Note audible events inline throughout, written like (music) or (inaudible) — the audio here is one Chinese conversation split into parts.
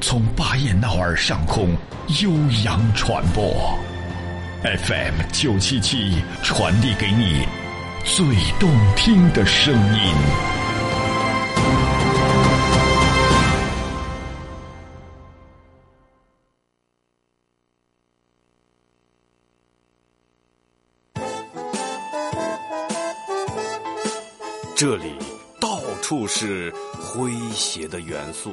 从巴彦淖尔上空悠扬传播，FM 九七七传递给你最动听的声音。这里到处是诙谐的元素。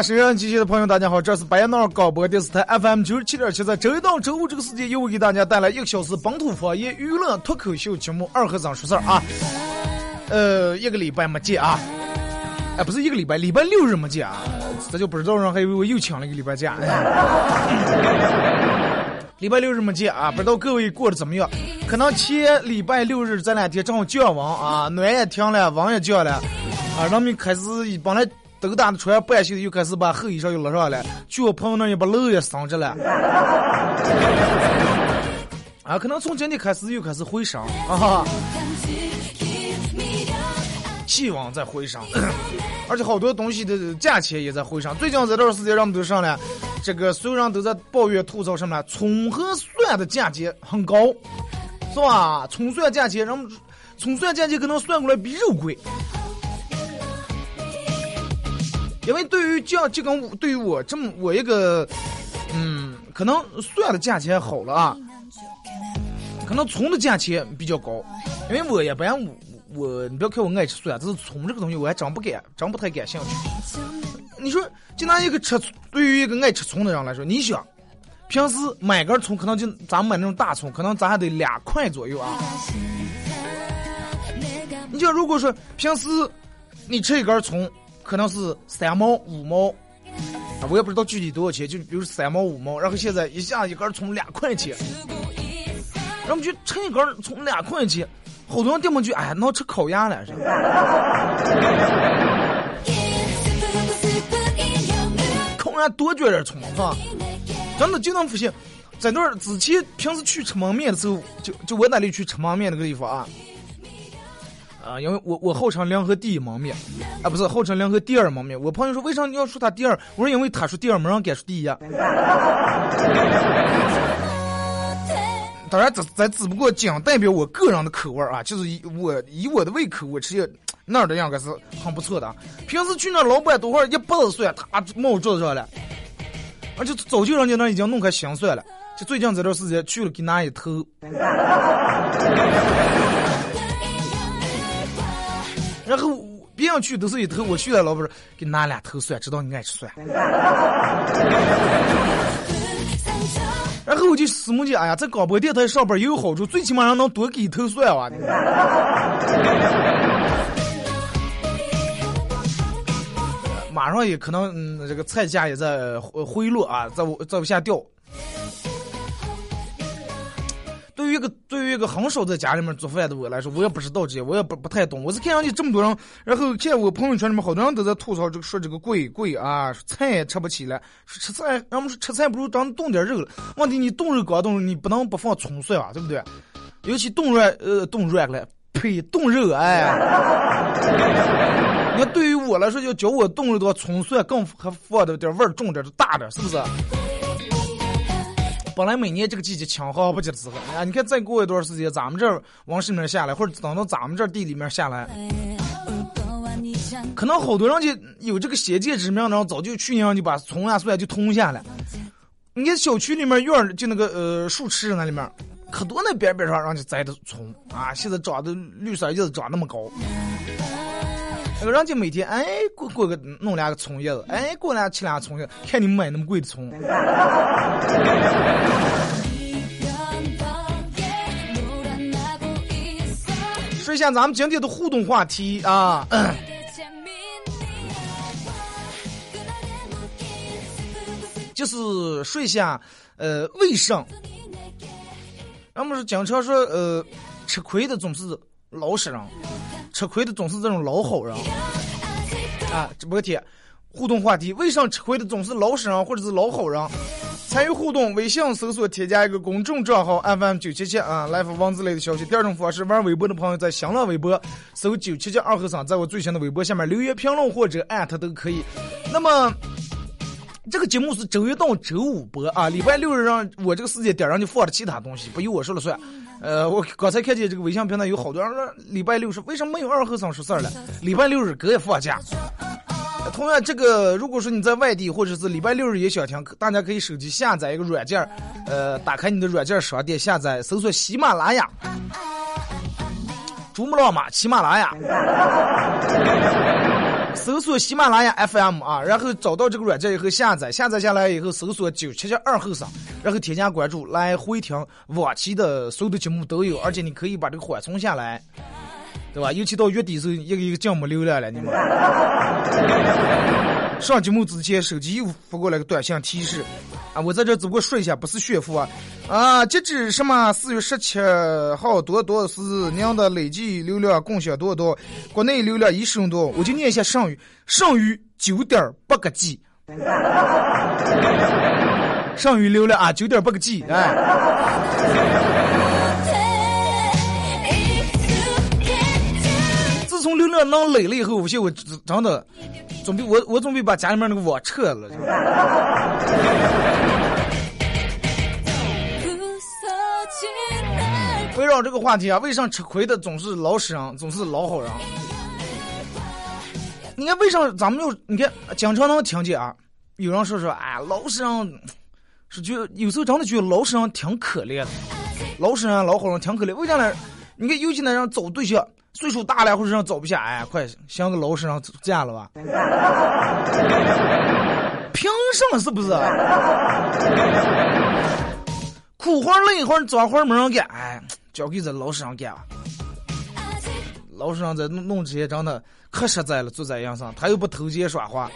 好了啊，收音机前的朋友，大家好，这是白闹广播电视台 FM 九十七点七，在周一到周五这个时间，又给大家带来一个小时本土方言娱乐脱口秀节目《二和尚说事儿》啊。呃，一个礼拜没见啊，哎，不是一个礼拜，礼拜六日没见啊，这就不知道人还以为我又请了一个礼拜假。礼拜六日没见啊，不知道各位过得怎么样？可能前礼拜六日这两天正好降温啊，暖也停了，温也降了啊，人们开始本来。都打的穿半袖的，又开始把厚衣裳又拉上来。去我朋友那也把楼也升着了。啊，可能从今天开始又开始回升啊，气温在回升，(clears throat) 而且好多东西的价钱也在回升。最近这段时间，人们都上来，这个所有人都在抱怨吐槽什么？葱和蒜的价钱很高，是吧？葱蒜价钱，人们葱蒜价钱可能算过来比肉贵。因为对于这样就跟对于我这么我一个，嗯，可能蒜的价钱好了啊，可能葱的价钱比较高，因为我一般我我你不要看我爱吃蒜，只是葱这个东西我还真不感真不太感兴趣。你说就拿一个吃对于一个爱吃葱的人来说，你想平时买根葱可能就咱买那种大葱，可能咱还得两块左右啊。你像如果说平时你吃一根葱。可能是三毛五毛，啊，我也不知道具体多少钱，就比如三毛五毛，然后现在一下一根从两块钱，然后就称一根从两块钱，好多人订不去，哎，能吃烤鸭了是吧？烤鸭多卷点葱是吧？真的经常发现，在那儿之前平时去吃焖面的时候，就就我那里去吃焖面那个地方啊。啊，因为我我号称联合第一蒙面，啊不是号称联合第二蒙面。我朋友说为啥你要说他第二？我说因为他说第二，没人敢说第一。当然这咱只不过仅代表我个人的口味啊，就是以我以我的胃口，我吃那儿的样该是很不错的。平时去那老板多会儿一百子蒜，他冒桌子上了，而且早就人家那已经弄开香蒜了。就最近这段时间去了给拿一头。然后别人去都是一头，我去了，老板给拿两头蒜，知道你爱吃蒜。然后我就思慕讲，哎呀，在广播电台上班也有好处，最起码能多给一头蒜啊。马上也可能，嗯，这个菜价也在回落啊，在在往下掉。对于一个对于一个很少在家里面做饭的我来说，我也不知道这些，我也不不太懂。我是看上去这么多人，然后见我朋友圈里面好多人都在吐槽这个，说这个贵贵啊，菜也吃不起了，说吃菜，人们说吃菜不如咱冻点肉了。问题你冻肉搞冻，你不能不放葱蒜啊，对不对？尤其冻软呃冻软了，呸，冻肉，哎。你看，对于我来说，要教我冻肉的话，葱蒜更还放的点味儿重点，大点，是不是？本来每年这个季节青蒿不结的时候，啊，你看再过一段时间，咱们这儿往市面下来，或者等到咱们这儿地里面下来，可能好多人就有这个先见之明，然后早就去年就把葱啊蒜就通下来。你看小区里面院儿就那个呃树池那里面，可多那边边上让就栽的葱啊，现在长的绿色叶子长那么高。那个人家每天哎过过个弄两个葱叶子，哎过来吃两个葱叶，看你们买那么贵的葱。说一下咱们今天的互动话题啊，(laughs) 就是说一下呃卫生。咱们是经常说呃吃亏的总是老实人。吃亏的总是这种老好人啊！直播贴互动话题：为啥吃亏的总是老实人或者是老好人？参与互动，微信搜索添加一个公众账号 FM 九七七啊，来发文字类的消息。第二种方式，玩微博的朋友在新浪微博搜九七七二和尚，在我最新的微博下面留言评论或者艾特都可以。那么。这个节目是周一到周五播啊，礼拜六日让我这个时间点上就放了其他东西，不由我说了算。呃，我刚才看见这个微信平台有好多人说礼拜六是为什么没有二和尚说事儿了？礼拜六日哥也放假。同样，这个如果说你在外地或者是礼拜六日也想听，大家可以手机下载一个软件呃，打开你的软件商店下载，搜索喜马拉雅，珠穆朗玛喜马拉雅。搜索喜马拉雅 FM 啊，然后找到这个软件以后下载，下载下来以后搜索九七七二后生，然后添加关注来回听往期的所有的节目都有，而且你可以把这个缓冲下来，对吧？尤其到月底时候，一个一个降没流量了，你们。(laughs) 上节目之前，手机又发过来个短信提示。啊，我在这只不过说一下，不是炫富啊！啊，截止什么四月十七号多多是您的累计流量共享多多？国内流量已使用多？我就念一下剩余，剩余九点八个 G，剩余流量啊，九点八个 G，哎。自从流量能累了以后，我现我真的准备我我准备把家里面那个网撤了。围绕这个话题啊，为啥吃亏的总是老实人，总是老好人？你看为啥咱们就你看经常能听见啊？有人说说，哎，老实人是觉有时候真的觉得老实人挺可怜的，老实人老好人挺可怜。为啥呢？你看尤其那人找对象，岁数大了或者让找不下，哎，快想个老实人嫁了吧？凭什么？是不是？苦活累活脏活没人干，哎。交给这老实人干，老实人在弄弄这些真的可实在了，做这样上他又不偷奸耍滑，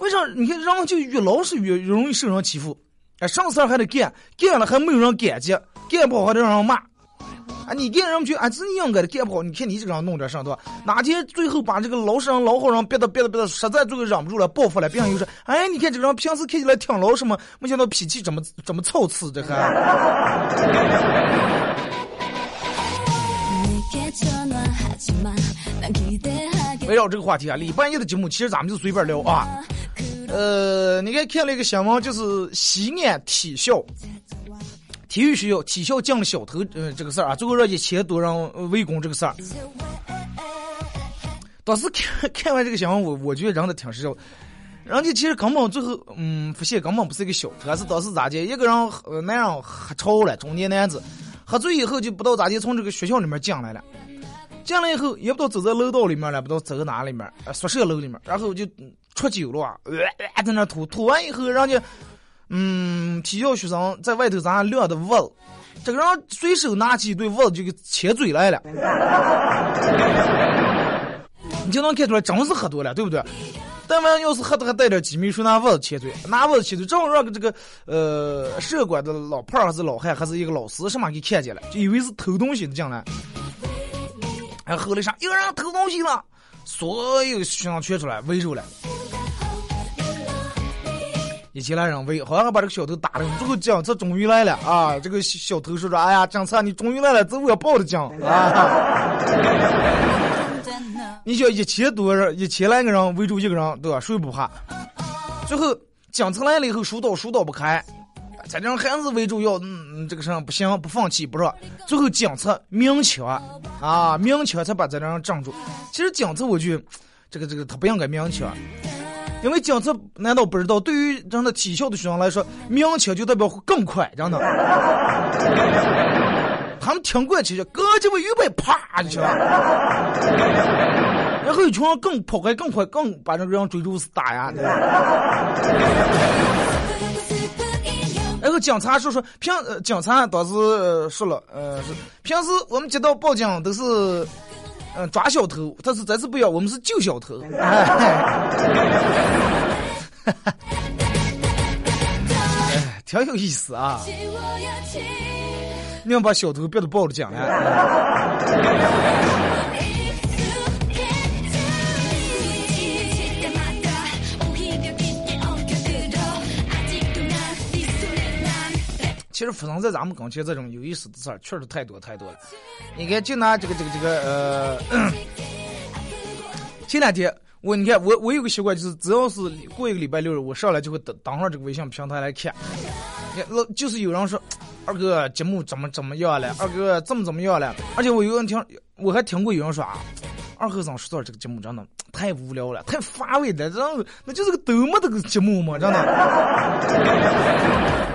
为啥？你看人就越老实越容易受人欺负，哎，上事儿还得干，干了还没有人感激，干不好还得让人骂，啊，你干人就啊，是你应该的，干不好，你看你这个人弄点上对吧？哪天最后把这个老实人老好人憋得憋得憋得，实在最后忍不住了，报复了，别人又说，哎，你看这个人平时看起来挺老实嘛，没想到脾气这么这么操次，这还。围绕这个话题啊，礼拜一的节目其实咱们就随便聊啊。呃，你看看了一个新闻，就是西安体校体育学校体校进了小偷，呃，这个事儿啊，最后让一千多人围攻这个事儿。当时看 (laughs) 看完这个新闻，我我觉得人的挺实笑。人家其实根本最后，嗯，发现根本不是一个小偷，是当时咋的？一个人呃，男人喝超了，中年男子喝醉以后就不知道咋的，从这个学校里面进来了。进来以后也不知道走在楼道里面了，不知道走在哪里面，呃宿舍楼里面，然后就出酒了啊，在那吐，吐完以后，人家，嗯，体校学生在外头咱撂的袜子，这个人随手拿起一对袜子就给切嘴来了，你就能看出来真是喝多了，对不对？但凡要是喝的还带点机密，说拿袜子切嘴，拿袜子切嘴，正好让个这个呃社管的老胖还是老汉还是一个老师什么给看见了，就以为是偷东西的进来。还后来啥？有人偷东西了，所有学生全出来围住了。一起来人围，好像还把这个小偷打了。最后警察终于来了啊！这个小偷说说：“哎呀，警察你终于来了，这我报的警啊！” (laughs) 你想一千多人，一千来个人围住一个人，对吧？谁不怕？最后警察来了以后，疏导疏导不开，这人还是围住要，嗯，这个事不行，不放弃，不是？最后警察鸣枪啊，鸣枪才把这人镇住。其实警察，我觉得这个这个他不应该鸣枪。因为警察难道不知道，对于人的体校的学生来说，鸣枪就代表更快，真的。(laughs) 他们听过去就哥这么预备，啪就去了。然后一群人更跑开更快，更把这个人追住死打呀。然后警察说说平，警察当时说了，呃，是平时我们接到报警都是。嗯，抓小偷，但是这次不要，我们是救小偷。(laughs) 哎，挺有意思啊！你要把小偷别都报了警了。其实发生在咱们跟前这种有意思的事儿，确实太多太多了。你看，就拿这个这个这个呃，前两天我你看我我有个习惯，就是只要是过一个礼拜六日，我上来就会登登上这个微信平台来看。老就是有人说二哥节目怎么怎么样了，二哥怎么怎么样了。而且我有人听，我还听过有人说啊，二和尚说这个节目真的太无聊了，太乏味了，然后那就是个多么的个节目嘛，真的。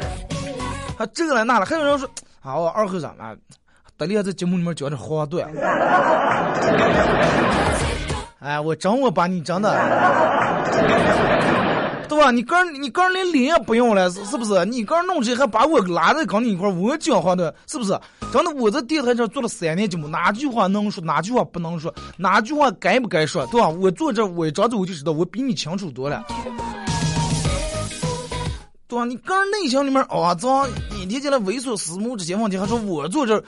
他这个了那了，还有人说啊，我二和尚啊，得力在节目里面讲点话对。哎，我真我把你真的，对吧？你个人你个人连脸也不用了，是是不是？你个人弄这还把我拉在跟你一块我讲话的，是不是？真的，我在电台这做了三年节目，哪句话能说，哪句话不能说，哪句话该不该说，对吧？我坐这我张嘴我就知道，我比你清楚多了。对吧？你个人内心里面啊，脏，你提起来猥琐私慕这些问题，还说我坐这，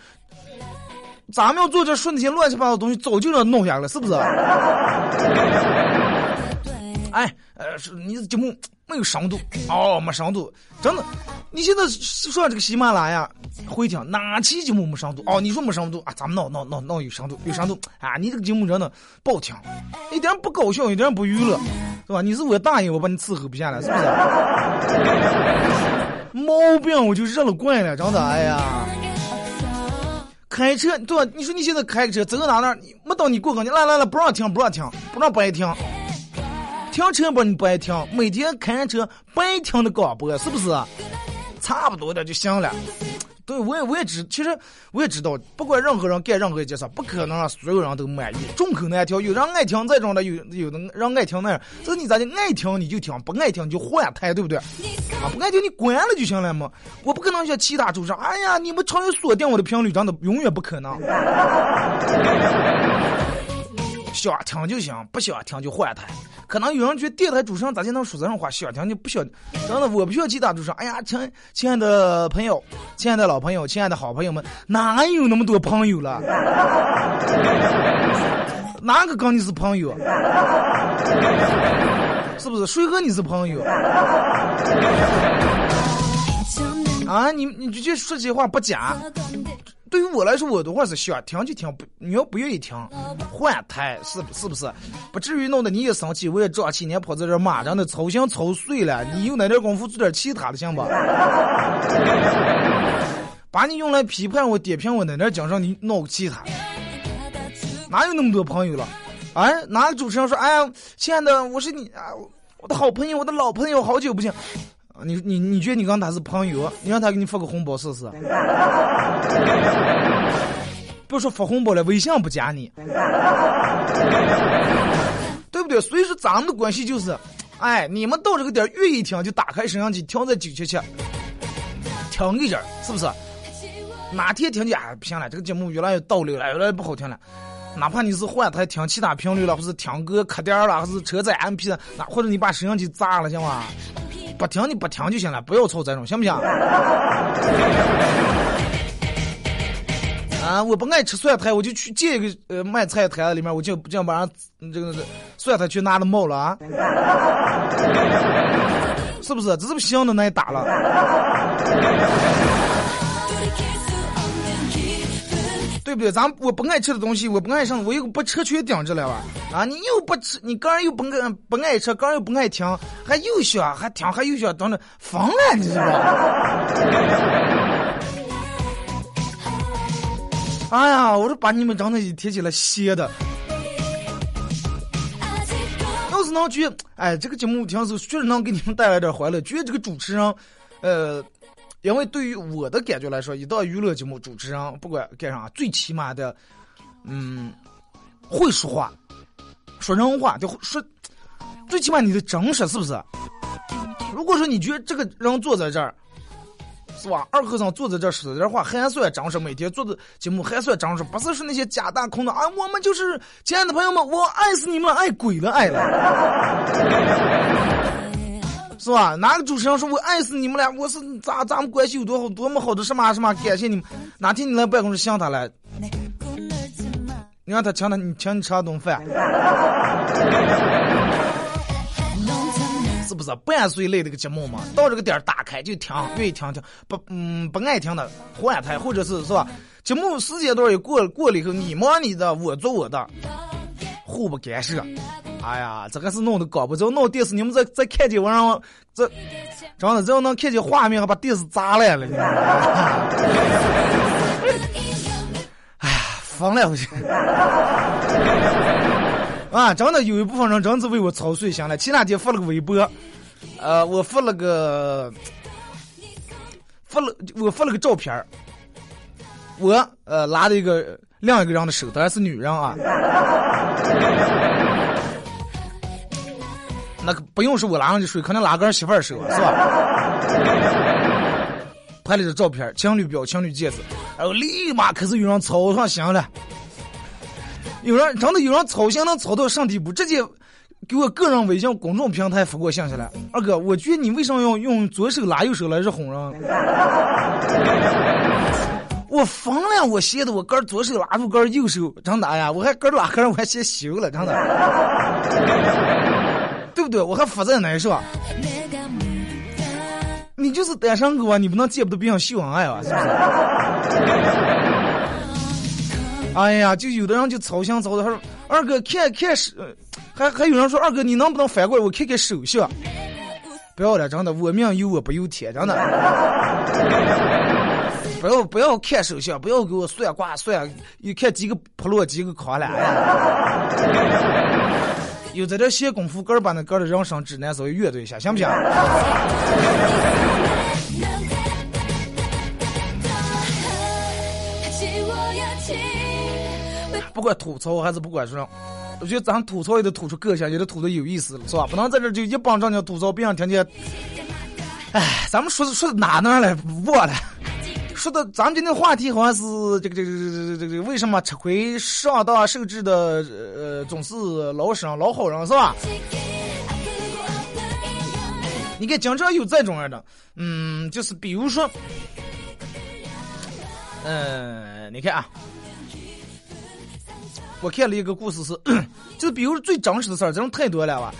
咱们要坐这说那些乱七八糟的东西，早就让弄下来了，是不是？(laughs) 哎，呃，是你的节目没有深度，哦，没深度，真的。你现在说这个喜马拉雅会听哪期节目没深度？哦，你说没深度啊？咱们闹闹闹闹有深度，有深度啊！你这个节目真的不好听，一点不搞笑，一点不娱乐，是吧？你是我大爷，我把你伺候不下来，是不是？(laughs) 毛病我就认了惯了，真的，哎呀！开车对吧？你说你现在开车走到哪哪，没到你过岗，你来来来，不让停，不让停，不让不爱停。停车不你不爱听，每天开车不爱听的广播，是不是？差不多的就行了。对，我也我也知，其实我也知道，不管任何人干任何一件事，不可能让所有人都满意。众口难调，有人爱听这种的，有有的人爱听那样。这你咋的？爱听你就听，不爱听你就换台，对不对？啊，不爱听你关了就行了嘛。我不可能像其他主持人，哎呀，你们常远锁定我的频率，真的永远不可能。想听就行，不想听就换台。可能有人觉得电台主持人咋就能说这种话？想听就不想，真的我不需要其他主持人。哎呀，亲亲爱的朋友，亲爱的老朋友，亲爱的好朋友们，哪有那么多朋友了？哪个跟你是朋友？是不是？谁和你是朋友？啊，你你就说这话不假。对于我来说，我的话是想听就听，不你要不愿意听，换台是是不是？不至于弄得你也生气，我也胀气，你跑在这骂，真的操心操碎了。你有那点功夫做点其他的行不？(laughs) 把你用来批判我、点评我那点精神，你弄其他。哪有那么多朋友了？哎，哪个主持人说？哎呀，亲爱的，我是你啊，我的好朋友，我的老朋友，好久不见。你你你觉得你跟他是朋友？你让他给你发个红包试试。不说发红包了，微信不加你，对不对？所以说咱们的关系就是，哎，你们到这个点愿意听就打开摄像机，听在九七七，听一阵，是不是？哪天听见哎不行了，这个节目越来越倒流了，越来越不好听了。哪怕你是换台听其他频率了，或是听歌卡点了，或是车载 MP 的，那或者你把摄像机砸了，行吗？不听你不听就行了，不要吵这种，行不行？(laughs) 啊，我不爱吃蒜苔，我就去借一个呃卖菜台子里面，我就这样把这个蒜苔去拿了冒了啊！(laughs) 是不是？这是不行的，那也打了。对不对？咱我不爱吃的东西，我不爱上，我又不车全顶着了吧？啊，你又不吃，你个人又不爱不爱吃，个人又不爱听，还又想还听还又想等着疯了，你知道吧？哎呀，我都把你们整的一天起来歇的。要是能觉，哎，这个节目听是确实能给你们带来点欢乐。觉得这个主持人，呃。因为对于我的感觉来说，一到娱乐节目主持人不管干啥，最起码的，嗯，会说话，说人话，就说，最起码你的真实是不是？如果说你觉得这个人坐在这儿，是吧？二和尚坐在这儿说点话还算真实，每天做的节目还算真实，不是说那些假大空的啊。我们就是亲爱的朋友们，我爱死你们了，爱鬼了，爱了。是吧？哪个主持人说我爱死你们俩？我是咱咱们关系有多好，多么好的什么什么？感谢你们。哪天你来办公室向他来，你让他请他，你请你吃顿饭，(laughs) 是不是？半岁类这个节目嘛，到这个点打开就听，愿意听听，不嗯不爱听的换台，或者是是吧？节目时间段也过过了以后，你忙你的，我做我的，互不干涉。哎呀，这个是弄的搞不着，弄电视你们再再看见我让这，真的只要能看见画面，还把电视砸烂了。哎呀，疯了我去！啊，真的有一部分人真是为我操碎心了。前两天发了个微博，呃，我发了个，发了我发了个照片我呃拉的一个另一个人的手，当然是女人啊。(laughs) 那个不用是我拉上去睡，可能拉个人媳妇儿手，是吧？拍了张照片，情侣表、情侣戒指，然后立马开始有人操上心了。有人真的有人操心能操到什么地步？直接给我个人微信公众平台发过信息来。二哥，我觉得你为什么要用左手拉右手来是哄人？我疯了！我歇的我哥左手拉住哥右手，真的呀！我还哥拉哥我还先修了，真的。(laughs) 对不对？我还负责难受。你就是单身狗啊！你不能见不得别人秀恩爱啊，是不是？(laughs) 哎呀，就有的人就操心操的，他说：“二哥看看手，还还有人说二哥你能不能反过来我看看手相？不要了，真的，我命由我不由天，真的。不要不要看手相，不要给我算卦算，一看几个破落几个康了。有在这闲功夫，个儿把那个的人生指南稍微阅读一下，行不行？(laughs) 不管吐槽还是不管什么，我觉得咱吐槽也得吐出个性，也得吐的有意思了，是吧？不能在这就一帮正经吐槽，别让听见。哎，咱们说说哪哪来忘了？说的咱们今天话题好像是这个这个这个这个为什么吃亏上当受制的呃总是老生老好人是吧？你看经常有这种样的，嗯，就是比如说，嗯，你看啊，我看了一个故事是，(coughs) 就比如最真实的事儿，这种太多了吧。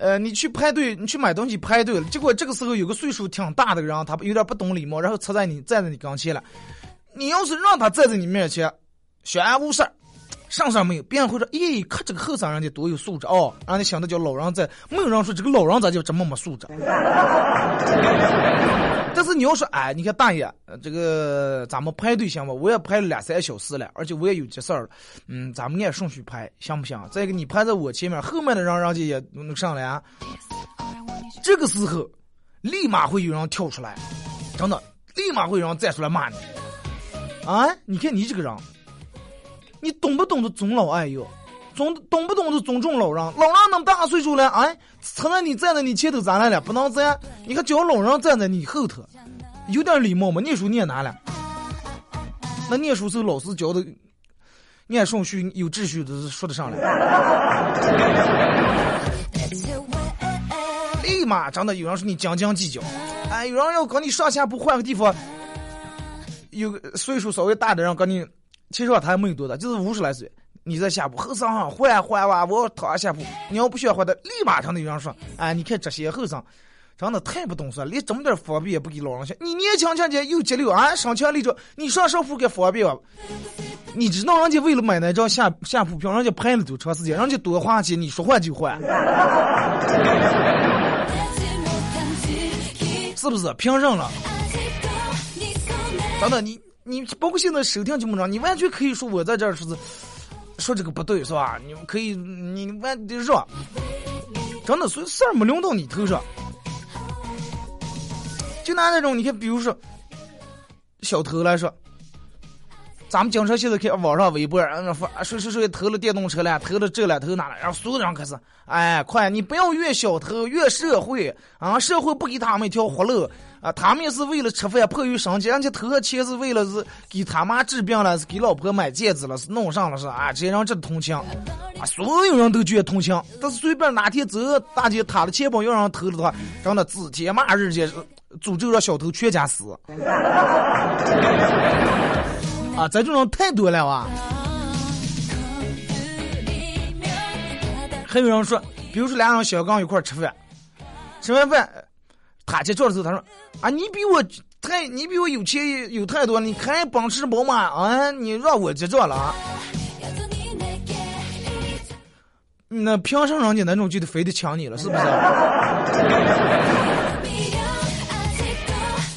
呃，你去排队，你去买东西排队了，结果这个时候有个岁数挺大的人，他有点不懂礼貌，然后插在你站在你跟前了。你要是让他站在你面前，小安无事，上上没有，别人会说，咦，看这个后生人家多有素质哦，让你想的叫老人在，没有人说这个老人咋就这么没素质。(laughs) 但是你要说，哎，你看大爷，这个咱们排队行吗？我也排了两三小时了，而且我也有急事儿。嗯，咱们按顺序排，行不行？再一个，你排在我前面，后面的人人家也能上来。啊这个时候，立马会有人跳出来，真的，立马会有人站出来骂你。啊，你看你这个人，你懂不懂得尊老爱幼？懂懂不懂得尊重老人？老人那么大岁数了，哎，承认你站在你前头咋来了？不能这样。你看叫老人站在你后头，有点礼貌吗？念书念哪了？那念书时候老师教的，念顺序有秩序的说得上来。立马真的有人说你斤斤计较，哎，有人要跟你上下铺换个地方，有个岁数稍微大的人跟你，其实他还没有多大，就是五十来岁。你在下铺后生哈换换哇，我躺下铺。你要不需要换的，立马上的有人说，哎，你看这些后生，真的太不懂事了，连这么点方便也不给老人想。你年轻轻的又节流啊，上强力着，你上上铺给方便吧？你知道人家为了买那张下下铺票，人家排了多长时间，人家多花钱，你说换就换，(laughs) 是不是？凭什了？等等，你你包括现在收听节目上，你完全可以说我在这儿说是说这个不对，是吧？你可以，你完的说，真的，所以事儿没轮到你头上。就拿那种，你看，比如说小偷来说。咱们经常现在看网上微博，嗯说谁谁谁偷了电动车了，偷了这了，偷那了，然后所有人开始，哎，快，你不要怨小偷，怨社会啊！社会不给他们一条活路啊！他们也是为了吃饭，迫于生计，人家偷钱是为了是给他妈治病了，是给老婆买戒指了，是弄上了是啊！这些人这同情啊！所有人都觉得同情，但是随便哪天走大街，他的钱包要让偷了的话，让他指天骂日间，诅咒让小偷全家死。(laughs) 啊，这种人太多了哇！还有人说，比如说俩人小刚一块吃饭，吃完饭，他结账的时候，他说：“啊，你比我太，你比我有钱有太多，你开奔驰宝马啊，你让我结账了啊？”那凭什么人家那种就得非得抢你了，是不是？(laughs)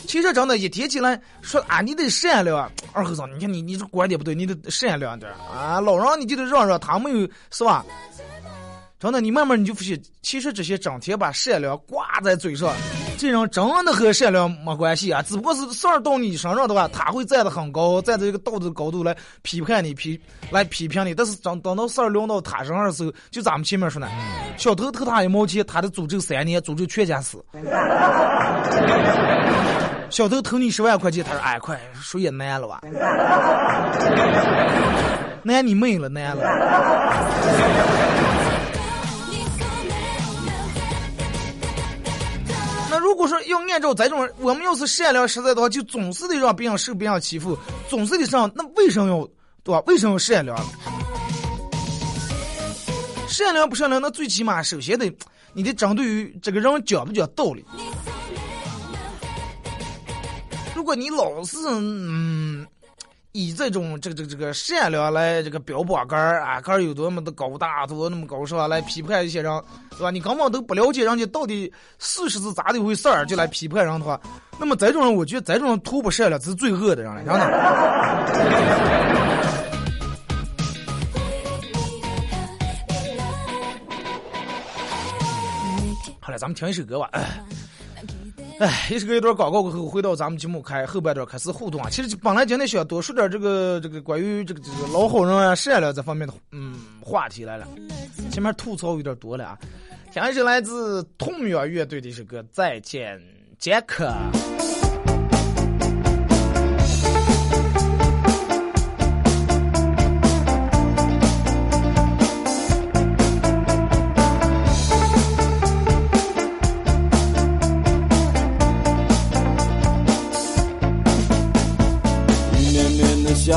其实真的，一提起来说啊，你得善良，二和尚，你看你你这观点不对，你得善良点啊。老人你就得让让，他没有是吧？真的，你慢慢你就发现，其实这些整天把善良挂在嘴上，这人真的和善良没关系啊。只不过是事儿到你身上的话，他会站得很高，站在一个道德高度来批判你，批来批评你。但是等等到事儿轮到他身上的时候，就咱们前面说呢，小偷偷他一毛钱，他的诅咒三年，诅咒全家死。(laughs) 小偷偷你十万块钱，他说：“哎，快，说也难了吧？(laughs) 难你妹了，难了。(laughs) ”如果说要按照这种，我们要是善良实在的话，就总是得让别人受别人欺负，总是得上。那为什么要对吧？为什么要善良？善良不善良？那最起码首先得，你得针对于这个人讲不讲道理。如果你老是嗯以这种这个这个这个善良来这个标榜杆儿啊，杆儿有多么的高大，多么那么高是吧？来批判一些人，对吧？你根本都不了解人家到底事实是咋的一回事儿，就来批判人的话，那么这种人，我觉得这种人图不善良，是最恶的人了，真的。好了，咱们听一首歌吧。哎，也是个一段广告过后，回到咱们节目开后半段开始互动啊。其实本来今天想多说点这个这个关于这个这个老好人啊、善良这方面的嗯话题来了，前面吐槽有点多了啊。听一首来自痛秒乐队的一首歌《再见杰克》。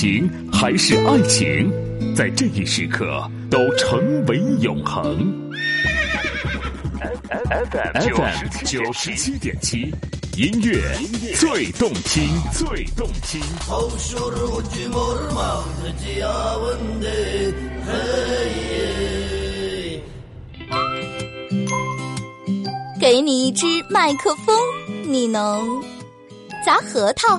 情还是爱情，在这一时刻都成为永恒。FM 九十七点七，音乐最动听，最动听。给你一支麦克风，你能砸核桃、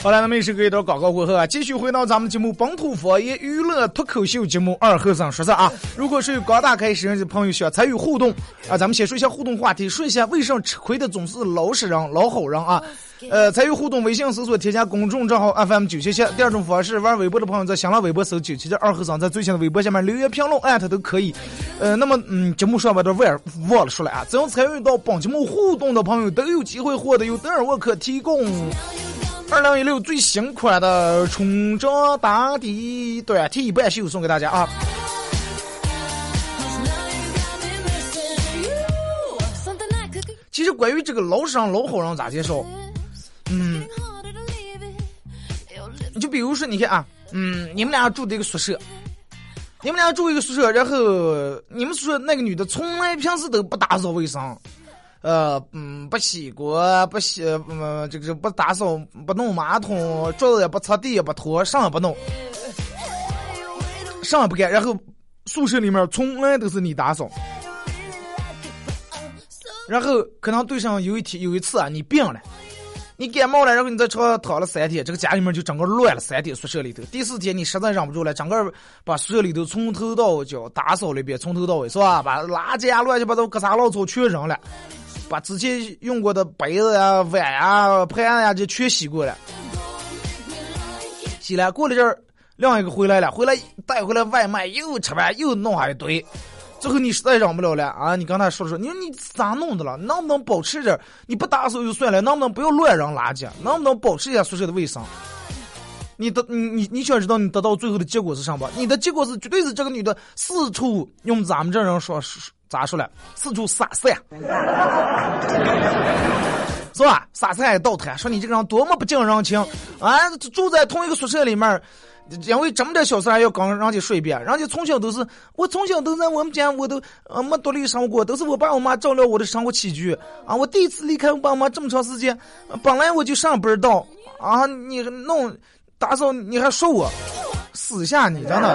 好了，那么也是隔一段广告过后啊，继续回到咱们节目《本土方言娱乐脱口秀》节目二和尚说事啊。如果是有刚打开摄像机的朋友需要参与互动啊，咱们先说一下互动话题，说一下为什么吃亏的总是老实人、老好人啊。呃，参与互动，微信搜索添加公众账号 FM 九七七。第二种方式，玩微博的朋友在新浪微博搜九七七二和尚，在最新的微博下面留言评论艾特都可以。呃，那么嗯，节目上边的忘忘了说了啊，只要参与到本节目互动的朋友都有机会获得由德尔沃克提供。二零一六最新款的春装打底短 T 半袖送给大家啊！其实关于这个老实人、老好人咋介绍？嗯，你就比如说，你看啊，嗯，你们俩住的一个宿舍，你们俩住一个宿舍，然后你们宿舍那个女的从来平时都不打扫卫生，呃，嗯，不洗锅，不洗，嗯，这个不打扫，不弄马桶，桌子也不擦地，也不拖，啥也不弄，啥也不干，然后宿舍里面从来都是你打扫。然后可能对上有一天有一次啊，你病了，你感冒了，然后你在床上躺了三天，这个家里面就整个乱了三天，宿舍里头。第四天你实在忍不住了，整个把宿舍里头从头到脚打扫了一遍，从头到尾是吧？把垃圾啊、乱七八糟、各啥老草全扔了，把之前用过的杯子呀、碗呀、盘呀这全洗过了。洗了，过了阵儿，另一个回来了，回来带回来外卖，又吃完又弄下一堆。最后你实在忍不了了啊！你跟他说说，你说你咋弄的了？能不能保持着？你不打扫就算了，能不能不要乱扔垃圾？能不能保持一下宿舍的卫生？你得你你你想知道你得到最后的结果是什么？你的结果是绝对是这个女的四处用咱们这人说说咋说了？四处撒散，(laughs) 是吧？撒散倒腾，说你这个人多么不近人情啊！住在同一个宿舍里面。因为这么点小事还要跟人家说一遍，人家从小都是我从小都在我们家，我都呃没独立生活过，都是我爸我妈照料我的生活起居啊。我第一次离开我爸妈这么长时间，本来我就上班到啊，你弄打扫你还说我，私下你真的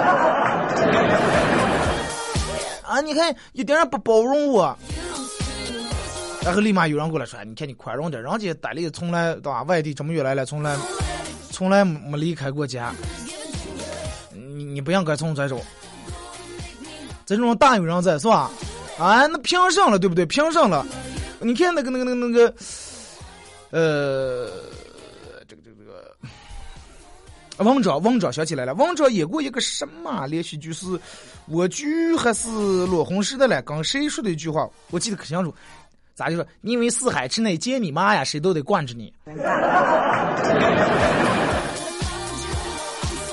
啊，你看一点也不包容我。然后立马有人过来说：“你看你宽容点，人家单立从来对吧？外地这么远来了，从来从来没离开过家。”你你不应该从这种，这种大有人在是吧？啊，那凭什了，对不对？凭什了？你看那个那个那个那个，呃，这个这个这个，王者王者想起来了，王者演过一个什么连续剧是我居还是落红时的了？跟谁说的一句话？我记得可清楚，咋就说？你以为四海之内皆你妈呀，谁都得惯着你。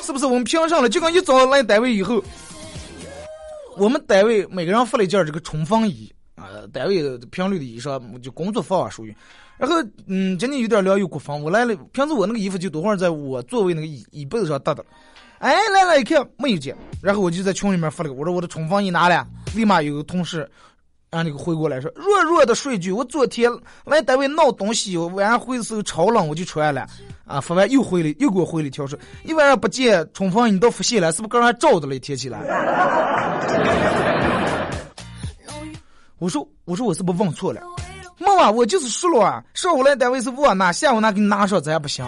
是不是我们评上了？就跟一早来单位以后，我们单位每个人发了一件这个冲锋衣啊、单位的频率的衣裳，就工作服啊属于。然后，嗯，今天有点凉，有国风，我来了。平时我那个衣服就多会儿在我座位那个椅椅背子上搭的。哎，来了，一看没有接，然后我就在群里面发了个，我说我的冲锋衣拿了，立马有个同事，让那个回过来说，弱弱的说一句，我昨天来单位闹东西，晚上回的时候超冷，我就穿了，啊，发完又回了，又给我回了一条说，一晚上不见冲锋衣，你到复线了，是不是刚才照的了？一天起来，我说我说我是不是问错了？没啊，我就是说了啊，上午来单位是我拿，下午拿给你拿上，咱也不行。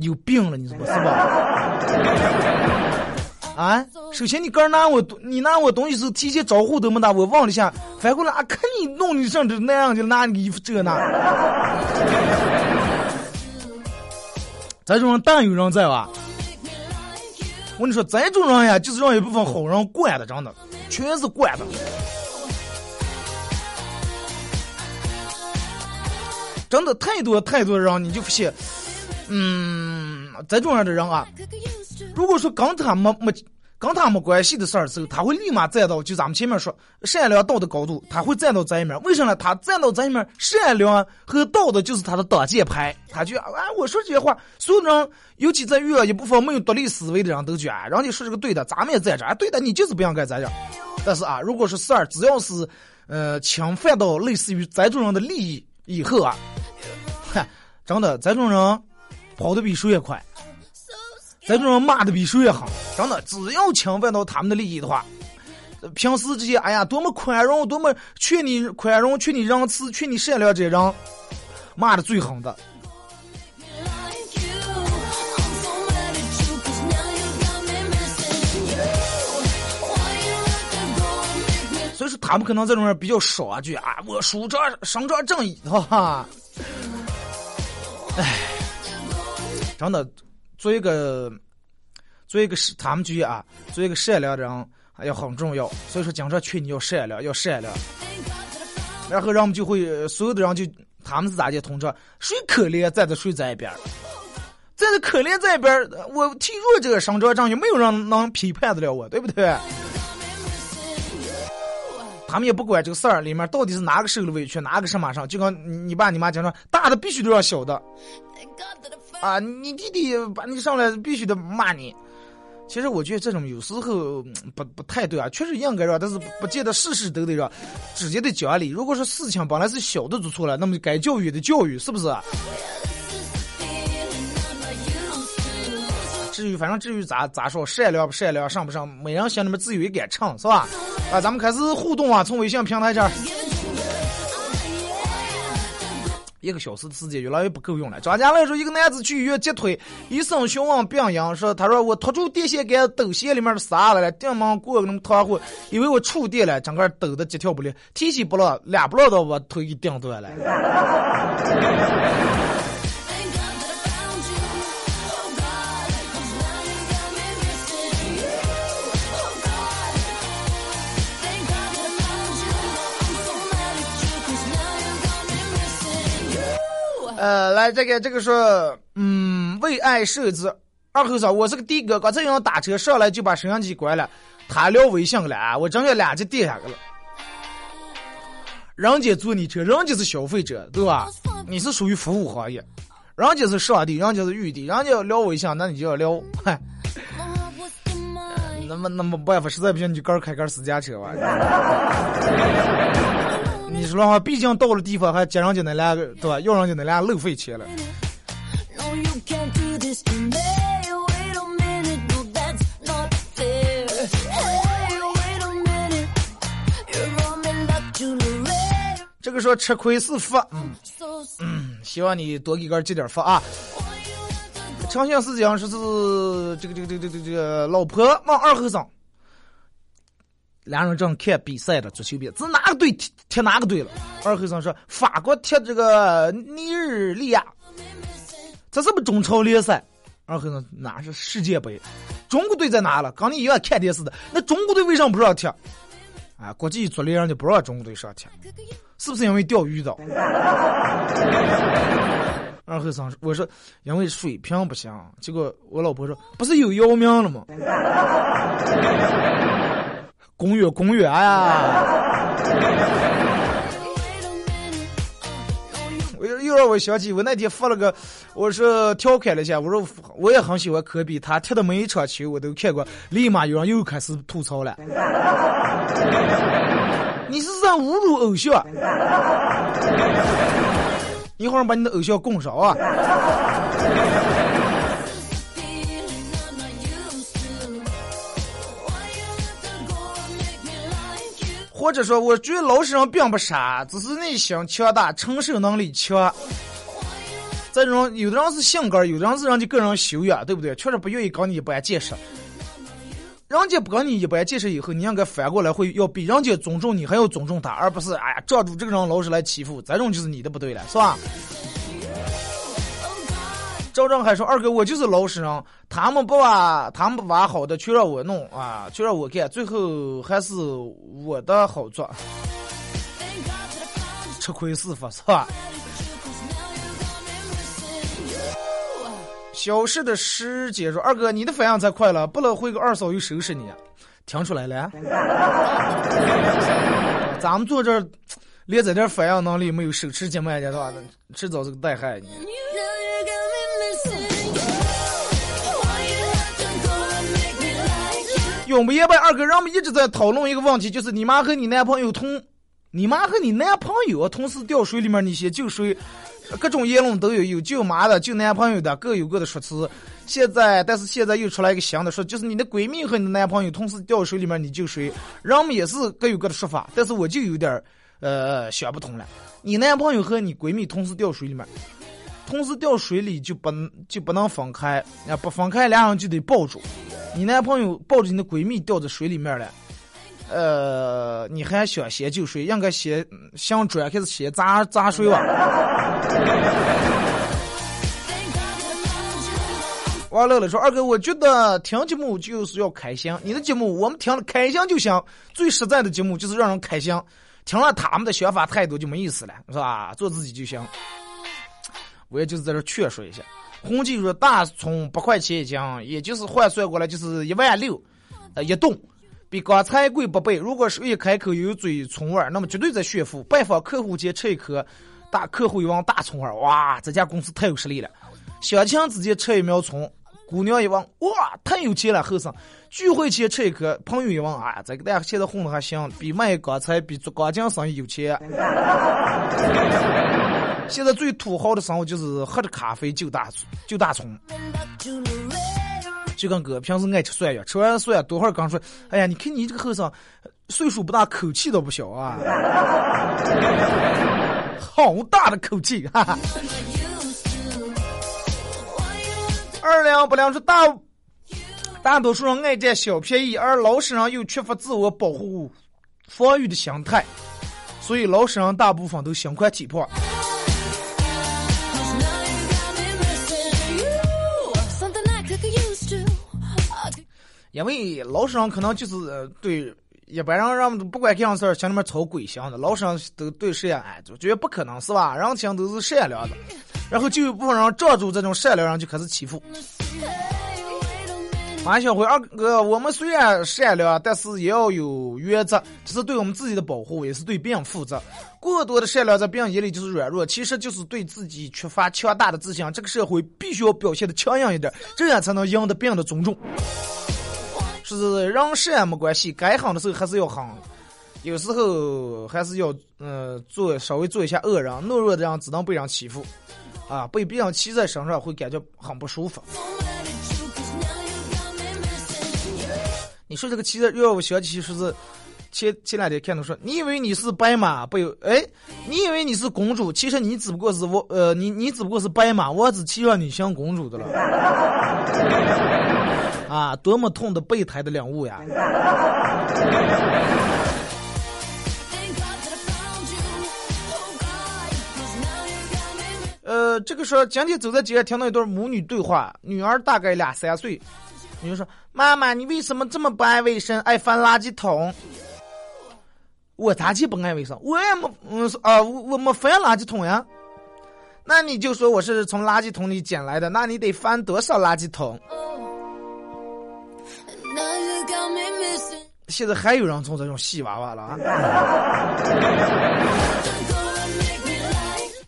有病了，你说是吧？啊！首先你刚拿我，你拿我东西时提前招呼都没打，我忘了一下，反过来啊，看你弄你上这那样就拿你衣服这那。咱这种人大有人在吧？我跟你说，咱这种人呀，就是让一部分好人惯的，真的，全是惯的。真的太多太多人，你就不信。嗯，这种样的人啊，如果说跟他没没跟他没关系的事儿时候，他会立马站到就咱们前面说善良道的高度，他会站到这一面。为什么？他站到这一面，善良和道德就是他的挡箭牌。他就啊，我说这些话，所有人，尤其在遇一部分没有独立思维的人都觉得，人家说这个对的，咱们也在这儿，对的，你就是不应该在这儿。但是啊，如果是事儿，只要是呃侵犯到类似于这种人的利益以后啊，哼，(laughs) 真的这种人。跑的比谁也快，在这种骂的比谁也狠，真的，只要侵犯到他们的利益的话，平时这些哎呀，多么宽容，多么劝你宽容，劝你仁慈，劝你善良这些人，骂的最狠的。所以说，他们可能这种人比较少啊，就啊，我主张伸张正义，哈哈，哎。真的，做一个，做一个是他们局啊，做一个善良的人还要很重要。所以说，经常劝你要善良，要善良。然后，人们就会所有的人就他们是咋的？通知谁可怜站在谁这一边站在可怜这一边我替弱者伸张正义，没有人能批判得了我，对不对？他们也不管这个事儿里面到底是哪个受了委屈，哪个什么上，就跟你爸你妈讲说，大的必须都要小的。啊，你弟弟把你上来必须得骂你。其实我觉得这种有时候不不太对啊，确实应该让，但是不见得事事都得让，直接的讲理。如果说事情本来是小的做错了，那么该教育的教育，是不是？至于反正至于咋咋说，善良不善良，上不上，每人心里面自有一杆秤，是吧？啊，咱们开始互动啊，从微信平台这儿。一个小时的时间越来越不够用了。张家来说，一个男子去医院截腿，医生询问病因，说：“他说我拖住电线杆，抖线里面的沙子了，电门过那么团伙，以为我触电了，整个抖的几跳不了，提起不落，俩不落的，我腿给顶断了。(laughs) ”呃，来这个这个说，嗯，为爱设置二后生，我是个的哥，刚才要打车上来就把摄像机关了，他聊微信了，我正要俩就跌下去了。人家坐你车，人家是消费者，对吧？你是属于服务行业，人家是上帝，人家是玉帝，人家要聊微信，那你就要聊，嗨。(laughs) 那么那么办法，实在不行你就个开个私家车吧。你说的话，毕竟到了地方还接人家那俩个，对吧？要人家那俩路费钱了。这个说吃亏是福，嗯嗯，希望你多给个积点福啊。长相思讲说是这个这个这个这个这个老婆往二后生。俩人正看比赛的足球比赛，这哪个队踢踢哪个队了？二后生说法国踢这个尼日利亚，这是不中超联赛？二后生哪是世界杯？中国队在哪了？刚你一样看电视的，那中国队为什么不让踢？啊，国际足联人就不让中国队上踢，是不是因为钓鱼的？(laughs) 二后生我说因为水平不行，结果我老婆说不是有姚明了吗？公园公园呀！(laughs) 我又又让我想起我那天发了个，我说调侃了一下，我说我也很喜欢科比，他踢的每一场球我都看过，立马有人又开始吐槽了。(laughs) 你是在侮辱偶像？(laughs) 一会儿把你的偶像供上啊！或者说，我觉得老实人并不傻，只是内心强大，承受能力强。这种有的人是性格，有的人是人家个人修养，对不对？确实不愿意跟你一般见识。人家不跟你一般见识以后，你应该反过来会要比人家尊重你，还要尊重他，而不是哎呀，抓住这个人老是来欺负，这种就是你的不对了，是吧？赵正海说：“二哥，我就是老实人，他们不挖，他们不挖好的，全让我弄啊，全让我干，最后还是我的好做，吃亏是福，是吧？”小事的师姐说：“二哥，你的反应才快了，不能回个二嫂又收拾你，听出来了？(laughs) 咱们坐这儿，连这点反应能力没有，手持节目的话，迟早是个带害你。”永不言败，二哥，让我们一直在讨论一个问题，就是你妈和你男朋友同，你妈和你男朋友同时掉水里面，你先救谁？各种言论都有，有救妈的，救男朋友的，各有各的说辞。现在，但是现在又出来一个新的说，就是你的闺蜜和你的男朋友同时掉水里面，你救谁？人们也是各有各的说法，但是我就有点呃想不通了。你男朋友和你闺蜜同时掉水里面，同时掉水里就不就不能分开，啊不分开，俩人就得抱住。你男朋友抱着你的闺蜜掉在水里面了，呃，你还想先救谁？应该先想转开始先砸砸水吧。王乐乐说：“二哥，我觉得听节目就是要开心。你的节目我们听了开心就行，最实在的节目就是让人开心。听了他们的想法态度就没意思了，是吧？做自己就行。我也就是在这劝说一下。”红记说大葱八块钱一斤，也就是换算过来就是一万六，呃一吨，比刚才贵八倍。如果是一开口有嘴葱味儿，那么绝对在炫富。拜访客户前吃一颗，大客户一闻大葱味，哇，这家公司太有实力了。相亲之间吃一苗葱，姑娘一闻，哇，太有钱了，后生。聚会前吃一颗，朋友一问，啊，这个大家现在混的还行，比卖刚才比做钢筋生意有钱。现在最土豪的生活就是喝着咖啡就大就大葱，就跟哥平时爱吃蒜一样，吃完蒜多会儿刚说，哎呀，你看你这个后生，岁数不大，口气都不小啊，好大的口气，哈哈。二两不两说大，大多数人爱占小便宜，而老实人又缺乏自我保护、防御的心态，所以老实人大部分都心宽体胖。因为老实人可能就是对一般人，人不管干啥事儿，心里面操鬼心的。老实人都对谁呀？哎，就觉得不可能是吧？人心都是善良的，然后就有部分人抓住这种善良人就开始欺负。马小辉二哥，我们虽然善良，但是也要有原则，这是对我们自己的保护，也是对别人负责。过多的善良在别人眼里就是软弱，其实就是对自己缺乏强大的自信。这个社会必须要表现的强硬一点，这样才能赢得别人的尊重。是人善没关系，该狠的时候还是要狠，有时候还是要嗯做稍微做一下恶人，懦弱的人只能被人欺负，啊，被别人骑在身上会感觉很不舒服。你说这个骑在，让我想起说是前前两天看到说，你以为你是白马，不有哎，你以为你是公主，其实你只不过是我呃，你你只不过是白马，我只骑上你像公主的了。啊，多么痛的备胎的领悟呀！呃，这个说今天走在街上听到一段母女对话，女儿大概两三岁，女儿说：“妈妈，你为什么这么不爱卫生，爱翻垃圾桶？”我咋就不爱卫生？我也没，嗯啊，我我没翻垃圾桶呀。那你就说我是从垃圾桶里捡来的，那你得翻多少垃圾桶？现在还有人从这种戏娃娃了啊！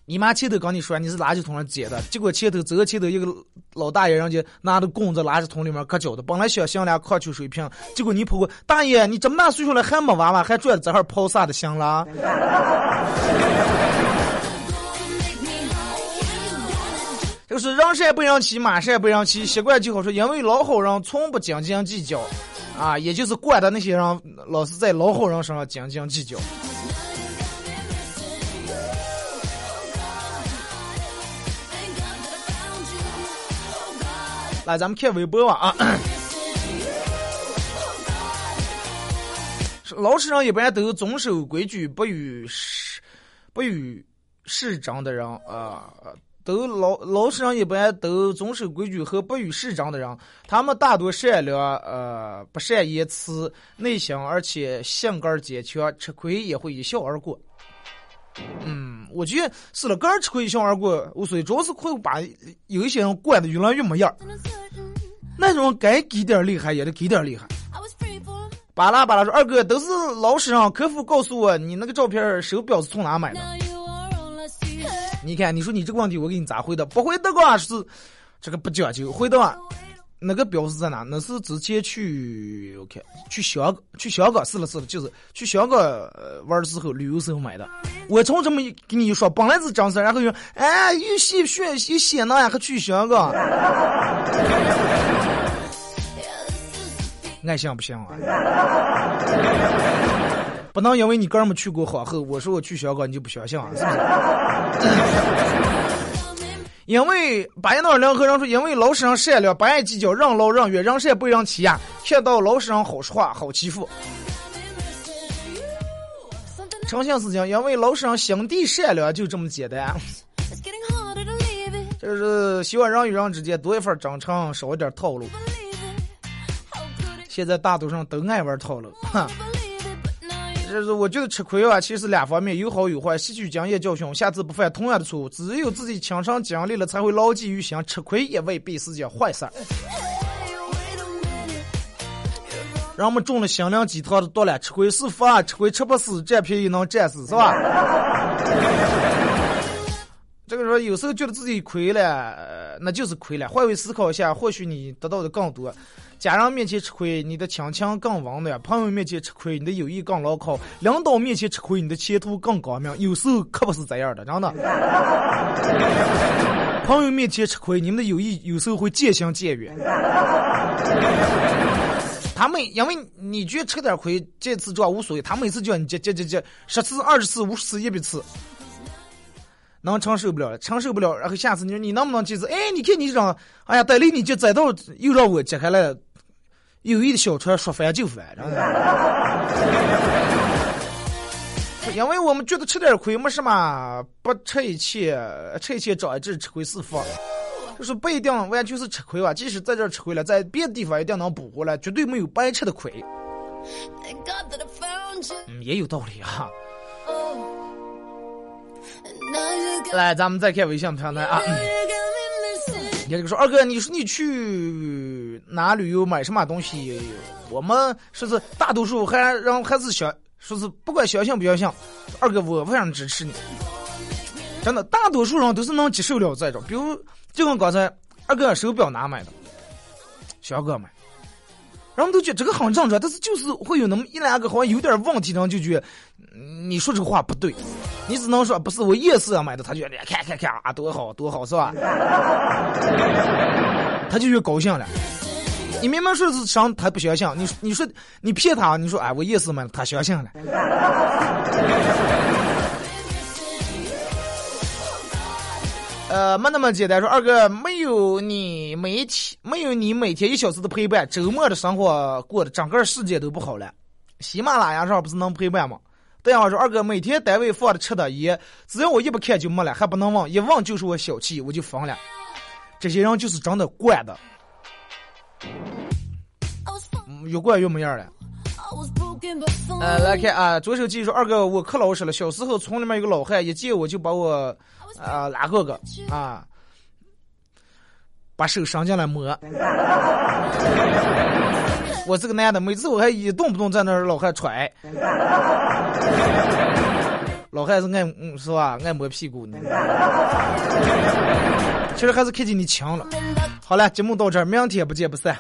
你妈前头跟你说你是垃圾桶上捡的，结果前头走个前头一个老大爷，人家拿着棍子垃圾桶里面搁脚的，本来想镶俩矿泉水瓶，结果你跑过，大爷你这么大岁数了还没娃娃，还拽着这哈跑啥的行了？这个是人善不让骑，马善不让骑，习惯就好说，因为老好人从不斤斤计较，啊，也就是惯的那些人老是在老好人身上斤斤计较。来，咱们看微博吧啊！老实人一般都遵守规矩，不与不与世争的人啊。都老老实人一般都遵守规矩和不与世争的人，他们大多善良，呃，不善言辞，内向，而且性格坚强，吃亏也会一笑而过。嗯，我觉得是了，个人吃亏一笑而过无所谓，主要是会把有一些人惯的越来越没样儿。那种该给点厉害也得给点厉害。巴拉巴拉说，二哥都是老实人，客服告诉我你那个照片手表是从哪买的？你看，你说你这个问题，我给你咋回答？不回答的话是这个不讲究，回答那个表是在哪？那是之前去 OK 去香港，去香港是了是了，就是去香港玩的时候旅游时候买的。我从这么跟你说，本来是真事，然后又哎又写血又写那呀，还去香港，(laughs) 爱信不信啊？不能因为你哥们去过皇后，我说我去香港你就不相信，是不是？(laughs) 因为把一道两和人说，因为老实人善良，不爱计较，让劳让怨，人善不让欺压，看到老实人好说话，好欺负。诚信事情，因为老实人心地善良，就这么简单。就是希望人与人之间多一份真诚，少一点套路。现在大多数人都爱玩套路，哼。就是我觉得吃亏啊，其实两方面有好有坏，吸取经验教训，下次不犯同样的错误。只有自己亲身经历了，才会牢记于心。吃亏也未必是件坏事儿。让我们中了心灵鸡汤的毒了，吃亏是福啊，吃亏吃不死，占便宜能占死，是吧？这个说有时候觉得自己亏了，那就是亏了。换位思考一下，或许你得到的更多。家人面前吃亏，你的亲情更温暖；朋友面前吃亏，你的友谊更牢靠；领导面前吃亏，你的前途更光明。有时候可不是这样的，真的。(laughs) 朋友面前吃亏，你们的友谊有时候会渐行渐远。他们因为你觉得吃点亏，这次赚无所谓，他每次叫你接接接接十次、二十次、五十次、一百次，能承受不了，承受不了。然后下次你说你能不能接次？哎，你看你这种，哎呀，带领你就再到又让我解开了。友谊的小船说翻就翻，因为我们觉得吃点亏没什么，不吃一切，吃一切长一智，吃亏是福，就是不一定完全是吃亏吧。即使在这吃亏了，在别的地方一定能补回来，绝对没有白吃的亏。嗯，也有道理啊。来，咱们再看微信平台啊。你这个说二哥，你说你去哪旅游买什么东西？我们说是大多数还让还是想，说是不管相信不相信，二哥我非常支持你。真的，大多数人都是能接受了这种，比如就跟刚才二哥手表哪买的？小哥买，人们都觉得这个很正常，但是就是会有那么一两个好像有点问题，人就觉得你说这个话不对。你只能说不是我夜市上买的，他就看看看啊，多好多好是吧？(laughs) 他就越高兴了。你明明说是上，他不相信。你你说你骗他，你说哎我夜市买的，他相信了。呃，没那么简单。说二哥没有你每天没有你每天一小时的陪伴，周末的生活过的整个世界都不好了。喜马拉雅上不是能陪伴吗？对呀，我说二哥，每天单位放的吃的烟，只要我一不看就没了，还不能忘，一忘就是我小气，我就疯了。这些人就是真的惯的，越惯越没样了。呃，来看啊，左手继续说，二哥，我可老实了。小时候村里面有个老汉，一见我就把我啊拉哥哥啊，把手伸进来摸。(laughs) 我是个男的，每次我还一动不动在那儿老汉踹，(laughs) 老汉是爱嗯是吧？爱摸屁股呢。其实还是看见你强了。好了，节目到这儿，明天不见不散。